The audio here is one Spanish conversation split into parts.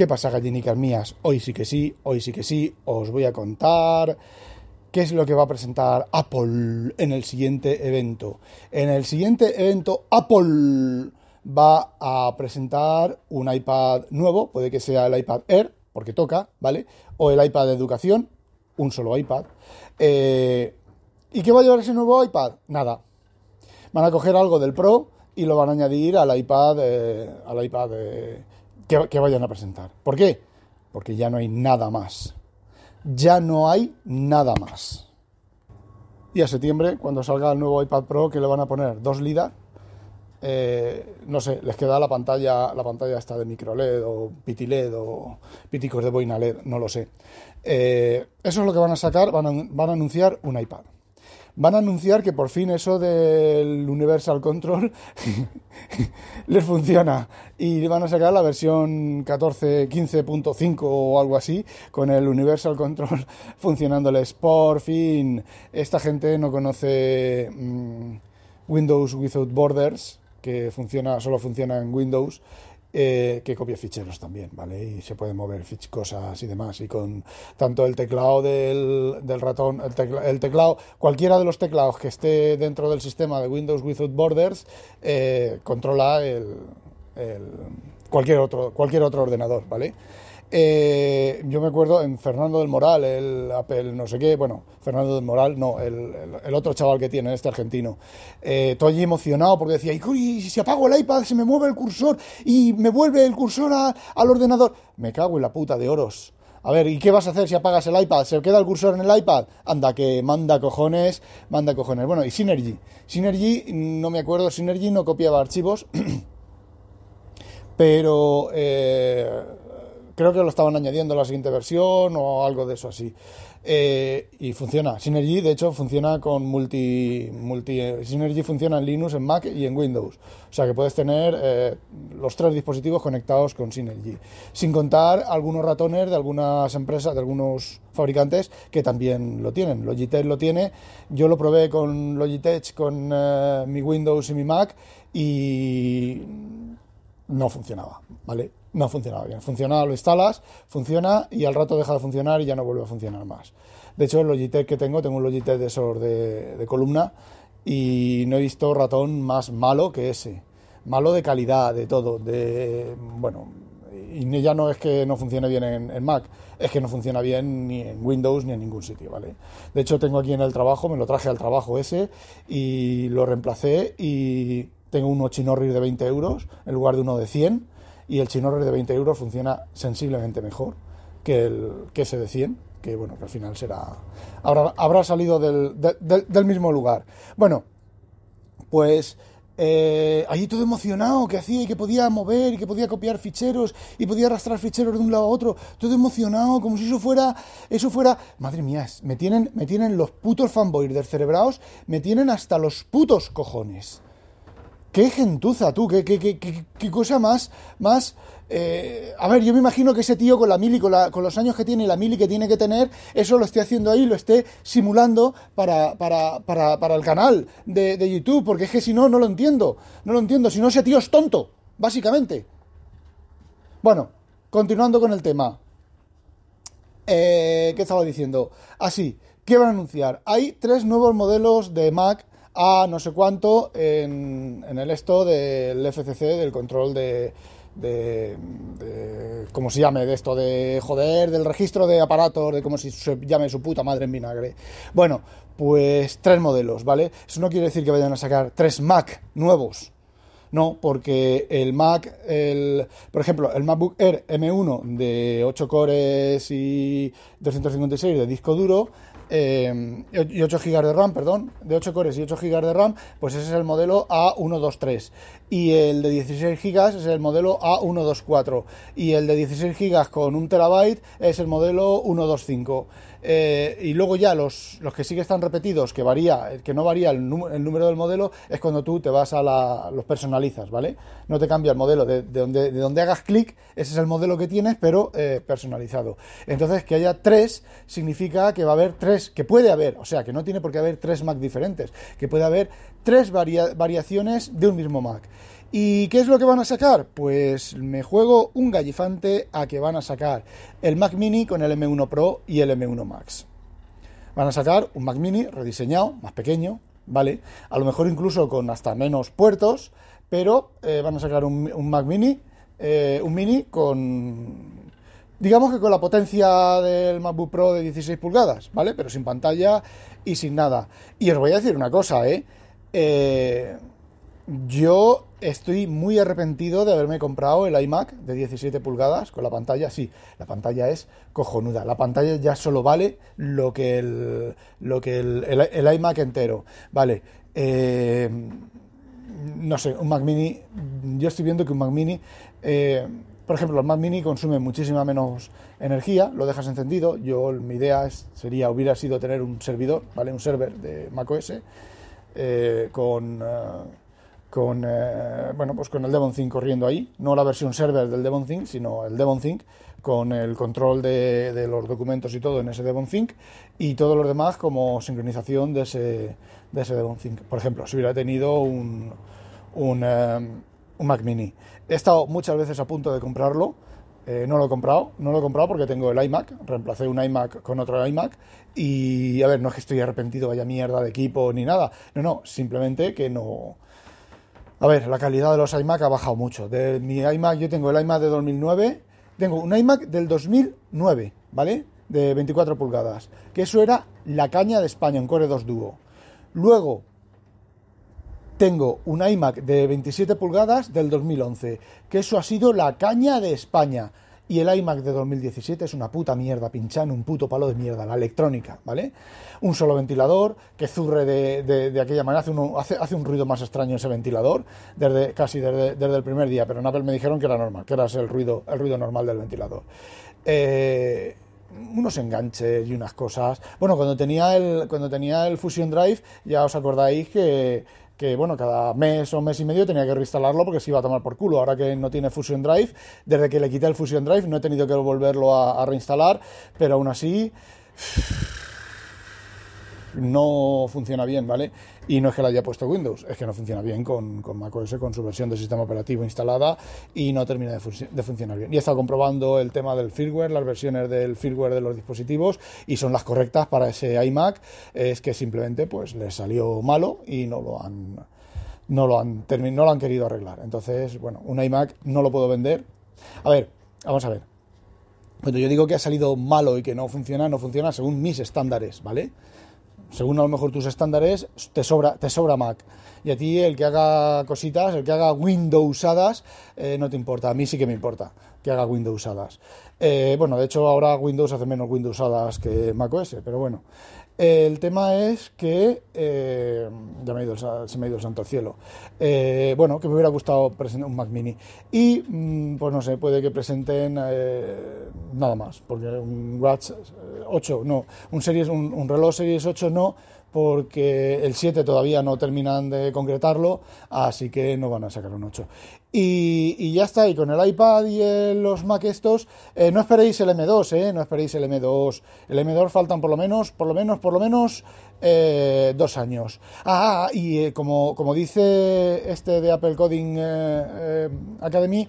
¿Qué pasa, gallinicas mías? Hoy sí que sí, hoy sí que sí, os voy a contar qué es lo que va a presentar Apple en el siguiente evento. En el siguiente evento, Apple va a presentar un iPad nuevo, puede que sea el iPad Air, porque toca, ¿vale? O el iPad de educación, un solo iPad. Eh, ¿Y qué va a llevar ese nuevo iPad? Nada. Van a coger algo del Pro y lo van a añadir al iPad, eh, al iPad eh, que, vayan a presentar. ¿Por qué? Porque ya no hay nada más. Ya no hay nada más. Y a septiembre, cuando salga el nuevo iPad Pro, que le van a poner dos LIDAR, eh, no sé, les queda la pantalla, la pantalla esta de micro LED o piti LED o piticos de boina LED, no lo sé. Eh, eso es lo que van a sacar, van a anunciar un iPad van a anunciar que por fin eso del Universal Control les funciona y van a sacar la versión 14, 15.5 o algo así con el Universal Control funcionándoles. Por fin, esta gente no conoce mm, Windows Without Borders, que funciona, solo funciona en Windows eh, que copia ficheros también, ¿vale? Y se pueden mover cosas y demás. Y con tanto el teclado del, ratón, el, teclado, cualquiera de los teclados que esté dentro del sistema de Windows Without Borders, eh, controla el, el, cualquier, otro, cualquier otro ordenador, ¿vale? Eh, yo me acuerdo en Fernando del Moral, el no sé qué, bueno, Fernando del Moral, no, el, otro chaval que tiene, este argentino. Eh, todo allí emocionado porque decía, y si apago el iPad se me mueve el cursor y me vuelve el cursor al ordenador. Me cago en la puta de oros. A ver, ¿y qué vas a hacer si apagas el iPad? ¿Se queda el cursor en el iPad? Anda, que manda cojones, manda cojones. Bueno, y Synergy. Synergy, no me acuerdo, Synergy no copiaba archivos, pero... Eh, creo que lo estaban añadiendo a la siguiente versión o algo de eso así. Eh, y funciona. Synergy, de hecho, funciona con multi, multi. Synergy funciona en Linux, en Mac y en Windows. O sea que puedes tener eh, los tres dispositivos conectados con Synergy. Sin contar algunos ratones de algunas empresas, de algunos fabricantes que también lo tienen. Logitech lo tiene. Yo lo probé con Logitech, con eh, mi Windows y mi Mac y no funcionaba, ¿vale? No funcionaba bien. Funciona, lo instalas, funciona y al rato deja de funcionar y ya no vuelve a funcionar más. De hecho, el Logitech que tengo, tengo un Logitech de esos de, columna y no he visto ratón más malo que ese. Malo de calidad, de todo, de bueno, y ya no es que no funcione bien en, Mac, es que no funciona bien ni en Windows ni en ningún sitio, ¿vale? De hecho, tengo aquí en el trabajo, me lo traje al trabajo ese y lo reemplacé y tengo uno chinorris de 20 euros en lugar de uno de 100 y el Chinorrer de 20 euros funciona sensiblemente mejor que, el, que ese de 100, que bueno, que al final será habrá, habrá salido del, del, mismo lugar. Bueno, pues eh, allí todo emocionado, que hacía y que podía mover y que podía copiar ficheros y podía arrastrar ficheros de un lado a otro, todo emocionado, como si eso fuera, eso fuera, madre mía, me tienen, me tienen los putos fanboys cerebraos me tienen hasta los putos cojones. Qué gentuza, tú, qué, qué, qué, qué cosa más, más... Eh, a ver, yo me imagino que ese tío con la mili, con, con, los años que tiene y la mili que tiene que tener, eso lo esté haciendo ahí, lo esté simulando para, para, para, para el canal de, de, YouTube, porque es que si no, no lo entiendo, no lo entiendo, si no ese tío es tonto, básicamente. Bueno, continuando con el tema. Eh, ¿Qué estaba diciendo? Así, ah, ¿qué van a anunciar? Hay tres nuevos modelos de Mac a no sé cuánto en, el esto del FCC, del control de, de, ¿cómo se llame? De esto de, joder, del registro de aparatos, de cómo se llame su puta madre en vinagre. Bueno, pues tres modelos, ¿vale? Eso no quiere decir que vayan a sacar tres Mac nuevos. No, porque el Mac, el, por ejemplo, el MacBook Air M1 de 8 cores y 256 de disco duro, eh, y 8 GB de RAM, perdón, de 8 cores y 8 GB de RAM, pues ese es el modelo A123. Y el de 16 GB es el modelo A124. Y el de 16 GB con 1 TB es el modelo 125. Eh, y luego ya los, los, que sí que están repetidos, que varía, que no varía el, número del modelo, es cuando tú te vas a la, los personalizas, ¿vale? No te cambia el modelo, de, donde, de donde hagas clic, ese es el modelo que tienes, pero eh, personalizado. Entonces, que haya tres significa que va a haber tres, que puede haber, o sea, que no tiene por qué haber tres Mac diferentes, que puede haber tres variaciones de un mismo Mac. ¿Y qué es lo que van a sacar? Pues me juego un gallifante a que van a sacar el Mac Mini con el M1 Pro y el M1 Max. Van a sacar un Mac Mini rediseñado, más pequeño, ¿vale? A lo mejor incluso con hasta menos puertos, pero eh, van a sacar un, Mac Mini, eh, un Mini con digamos que con la potencia del MacBook Pro de 16 pulgadas, ¿vale? Pero sin pantalla y sin nada. Y os voy a decir una cosa, ¿eh? eh yo estoy muy arrepentido de haberme comprado el iMac de 17 pulgadas con la pantalla. Sí, la pantalla es cojonuda. La pantalla ya solo vale lo que el, lo que el, iMac entero. Vale. Eh, no sé, un Mac Mini. Yo estoy viendo que un Mac Mini. Eh, por ejemplo, el Mac Mini consume muchísima menos energía, lo dejas encendido. Yo, mi idea sería, hubiera sido tener un servidor, ¿vale? Un server de macOS eh, con con, eh, bueno, pues con el DevonThink corriendo ahí, no la versión server del DevonThink, sino el DevonThink con el control de, los documentos y todo en ese DevonThink y todos los demás como sincronización de ese, de ese DevonThink. Por ejemplo, si hubiera tenido un, un, eh, un Mac Mini. He estado muchas veces a punto de comprarlo, eh, no lo he comprado, no lo he comprado porque tengo el iMac, reemplacé un iMac con otro iMac y a ver, no es que estoy arrepentido, vaya mierda de equipo ni nada, no, no, simplemente que no, a ver, la calidad de los iMac ha bajado mucho. De mi iMac, yo tengo el iMac de 2009, tengo un iMac del 2009, ¿vale? De 24 pulgadas, que eso era la caña de España, un Core 2 Duo. Luego, tengo un iMac de 27 pulgadas del 2011, que eso ha sido la caña de España. Y el iMac de 2017 es una puta mierda, pinchada en un puto palo de mierda, la electrónica, ¿vale? Un solo ventilador que zurre de, aquella manera, hace, hace, un ruido más extraño ese ventilador, desde, casi desde, el primer día, pero en Apple me dijeron que era normal, que era el ruido, el ruido normal del ventilador. Eh, unos enganches y unas cosas. Bueno, cuando tenía el, cuando tenía el Fusion Drive, ya os acordáis que que bueno, cada mes o mes y medio tenía que reinstalarlo porque se iba a tomar por culo. Ahora que no tiene Fusion Drive, desde que le quité el Fusion Drive no he tenido que volverlo a, a reinstalar, pero aún así no funciona bien, ¿vale? Y no es que le haya puesto Windows, es que no funciona bien con, con macOS, con su versión de sistema operativo instalada y no termina de, funcionar bien. Y he estado comprobando el tema del firmware, las versiones del firmware de los dispositivos y son las correctas para ese iMac, es que simplemente pues le salió malo y no lo han no lo han no lo han querido arreglar. Entonces, bueno, un iMac no lo puedo vender. A ver, vamos a ver. Cuando yo digo que ha salido malo y que no funciona, no funciona según mis estándares, ¿vale? Según a lo mejor tus estándares, te sobra, te sobra Mac. Y a ti el que haga cositas, el que haga Windowsadas, eh, no te importa. A mí sí que me importa que haga Windowsadas. Eh, bueno, de hecho ahora Windows hace menos Windowsadas que macOS, pero bueno. El tema es que, eh, ya me ha ido, se me ha ido el santo al cielo, eh, bueno, que me hubiera gustado presentar un Mac Mini. Y, mm, pues no sé, puede que presenten eh, nada más, porque un Watch 8 no, un, series, un reloj Series 8 no, porque el 7 todavía no terminan de concretarlo, así que no van a sacar un 8. Y, ya está, y con el iPad y los Mac estos, eh, no esperéis el M2, eh, no esperéis el M2. El M2 faltan por lo menos, por lo menos, por lo menos eh, dos años. Ah, y como, como dice este de Apple Coding Academy,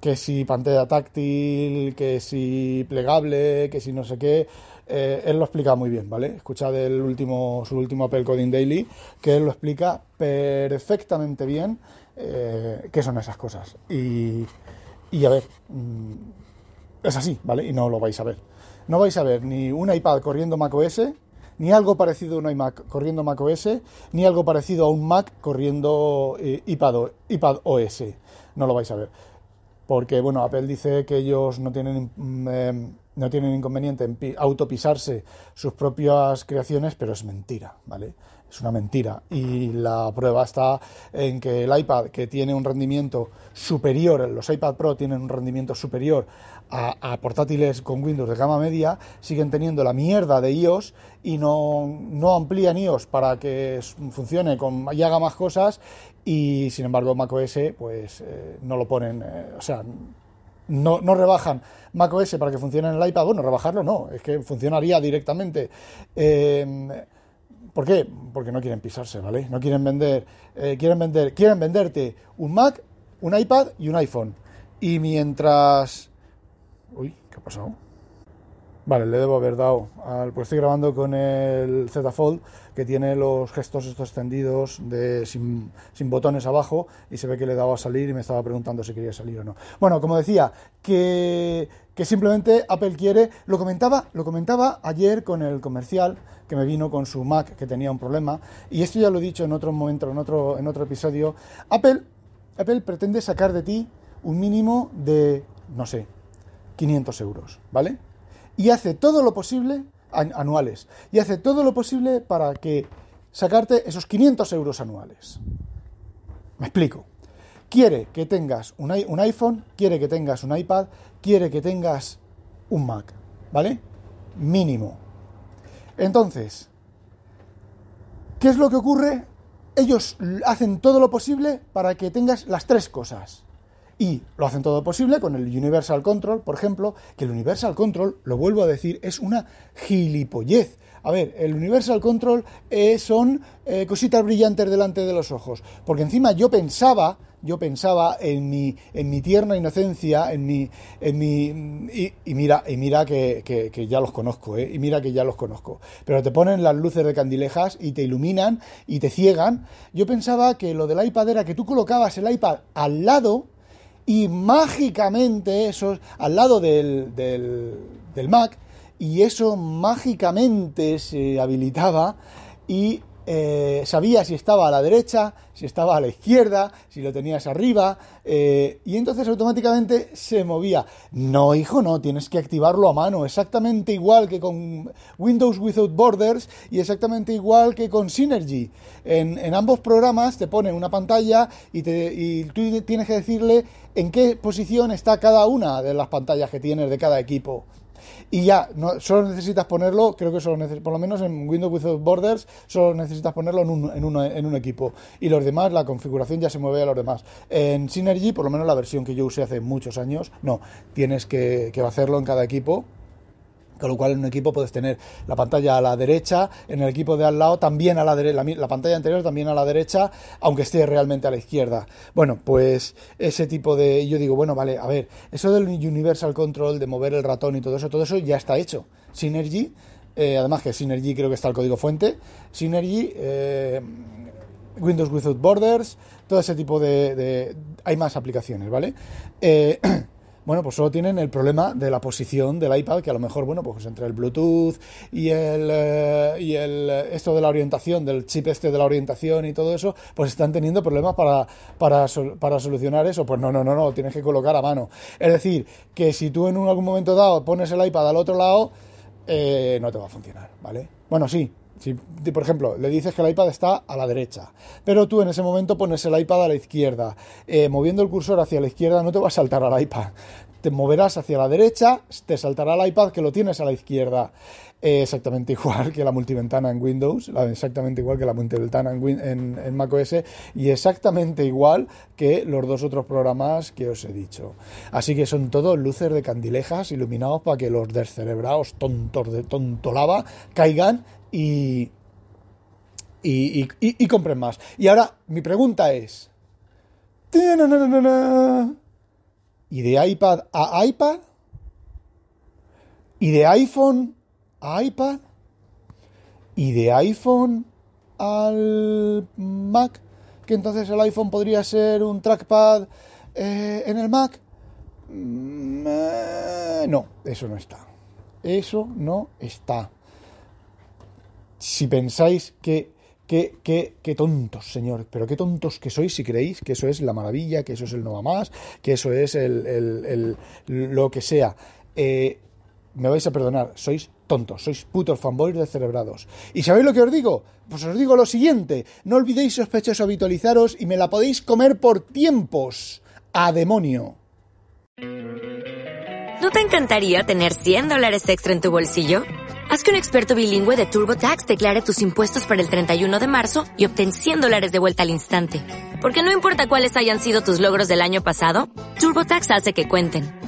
que si pantalla táctil, que si plegable, que si no sé qué, eh, él lo explica muy bien, ¿vale? Escuchad el último, su último Apple Coding Daily, que él lo explica perfectamente bien eh, qué son esas cosas. Y, y a ver, mm, es así, ¿vale? Y no lo vais a ver. No vais a ver ni un iPad corriendo macOS, ni algo parecido a un iMac corriendo macOS, ni algo parecido a un Mac corriendo eh, iPad, iPad OS. No lo vais a ver. Porque bueno, Apple dice que ellos no tienen, mm, eh, no tienen inconveniente en autopisarse sus propias creaciones, pero es mentira, ¿vale? Es una mentira. Y la prueba está en que el iPad, que tiene un rendimiento superior, los iPad Pro tienen un rendimiento superior a, portátiles con Windows de gama media, siguen teniendo la mierda de iOS y no, no amplían iOS para que funcione con, y haga más cosas. Y sin embargo, macOS, pues eh, no lo ponen, eh, o sea, no, no, rebajan macOS para que funcione en el iPad. Bueno, rebajarlo no, es que funcionaría directamente. Eh, ¿Por qué? Porque no quieren pisarse, ¿vale? No quieren vender, eh, quieren vender, quieren venderte un Mac, un iPad y un iPhone. Y mientras, uy, ¿qué ha pasado? Vale, le debo haber dado al, pues estoy grabando con el Z Fold que tiene los gestos estos extendidos de, sin, botones abajo y se ve que le daba a salir y me estaba preguntando si quería salir o no. Bueno, como decía, que, que simplemente Apple quiere, lo comentaba, lo comentaba ayer con el comercial que me vino con su Mac que tenía un problema y esto ya lo he dicho en otro momento, en otro, en otro episodio, Apple, Apple pretende sacar de ti un mínimo de, no sé, 500 euros, ¿vale? y hace todo lo posible, anuales, y hace todo lo posible para que sacarte esos 500 euros anuales. Me explico. Quiere que tengas un, un iPhone, quiere que tengas un iPad, quiere que tengas un Mac, ¿vale? Mínimo. Entonces, ¿qué es lo que ocurre? Ellos hacen todo lo posible para que tengas las tres cosas. Y lo hacen todo posible con el Universal Control, por ejemplo, que el Universal Control, lo vuelvo a decir, es una gilipollez. A ver, el Universal Control eh, son eh, cositas brillantes delante de los ojos. Porque encima yo pensaba, yo pensaba en mi, en mi tierna inocencia, en mi. En mi y, mira, y mira que, que, ya los conozco, ¿eh? Y mira que ya los conozco. Pero te ponen las luces de candilejas y te iluminan y te ciegan. Yo pensaba que lo del iPad era que tú colocabas el iPad al lado y mágicamente eso al lado del, del, Mac y eso mágicamente se habilitaba y eh, sabía si estaba a la derecha, si estaba a la izquierda, si lo tenías arriba, eh, y entonces automáticamente se movía. No, hijo, no, tienes que activarlo a mano, exactamente igual que con Windows Without Borders y exactamente igual que con Synergy. En, en ambos programas te pone una pantalla y, te, y tú tienes que decirle en qué posición está cada una de las pantallas que tienes de cada equipo y ya, no, solo necesitas ponerlo, creo que solo por lo menos en Windows Without Borders, solo necesitas ponerlo en un, en, en un equipo. Y los demás, la configuración ya se mueve a los demás. En Synergy, por lo menos la versión que yo usé hace muchos años, no, tienes que, que hacerlo en cada equipo con lo cual en un equipo puedes tener la pantalla a la derecha, en el equipo de al lado también a la derecha, la, pantalla anterior también a la derecha, aunque esté realmente a la izquierda. Bueno, pues ese tipo de... Yo digo, bueno, vale, a ver, eso del Universal Control, de mover el ratón y todo eso, todo eso ya está hecho. Synergy, eh, además que Synergy creo que está el código fuente, Synergy, eh, Windows Without Borders, todo ese tipo de. Hay más aplicaciones, ¿vale? Eh, bueno, pues solo tienen el problema de la posición del iPad, que a lo mejor, bueno, pues entre el Bluetooth y el, eh, y el esto de la orientación, del chip este de la orientación y todo eso, pues están teniendo problemas para, para, para solucionar eso. Pues no, no, no, no, tienes que colocar a mano. Es decir, que si tú en algún momento dado pones el iPad al otro lado, eh, no te va a funcionar, ¿vale? Bueno, sí, si, por ejemplo, le dices que el iPad está a la derecha, pero tú en ese momento pones el iPad a la izquierda, eh, moviendo el cursor hacia la izquierda no te va a saltar al iPad, te moverás hacia la derecha, te saltará el iPad que lo tienes a la izquierda. Exactamente igual que la multiventana en Windows, exactamente igual que la multiventana en, en, en, macOS y exactamente igual que los dos otros programas que os he dicho. Así que son todos luces de candilejas iluminados para que los descerebrados tontos de tontolava caigan y, y, y, compren más. Y ahora mi pregunta es... ¿Y de iPad a iPad? ¿Y de iPhone a iPad? ¿Y de iPhone al Mac? Que entonces el iPhone podría ser un trackpad eh, en el Mac. Mm, eh, no, eso no está. Eso no está si pensáis que, Qué, qué, qué tontos, señor, pero qué tontos que sois si creéis que eso es la maravilla, que eso es el no más, que eso es el, el- el- lo que sea. Eh, me vais a perdonar, sois tontos, sois putos fanboys descerebrados. ¿Y sabéis lo que os digo? Pues os digo lo siguiente, no olvidéis sospechosos habitualizaros y me la podéis comer por tiempos. ¡A demonio! ¿No te encantaría tener 100 dólares extra en tu bolsillo? Haz que un experto bilingüe de TurboTax declare tus impuestos para el 31 de marzo y obtén 100 dólares de vuelta al instante. Porque no importa cuáles hayan sido tus logros del año pasado, TurboTax hace que cuenten.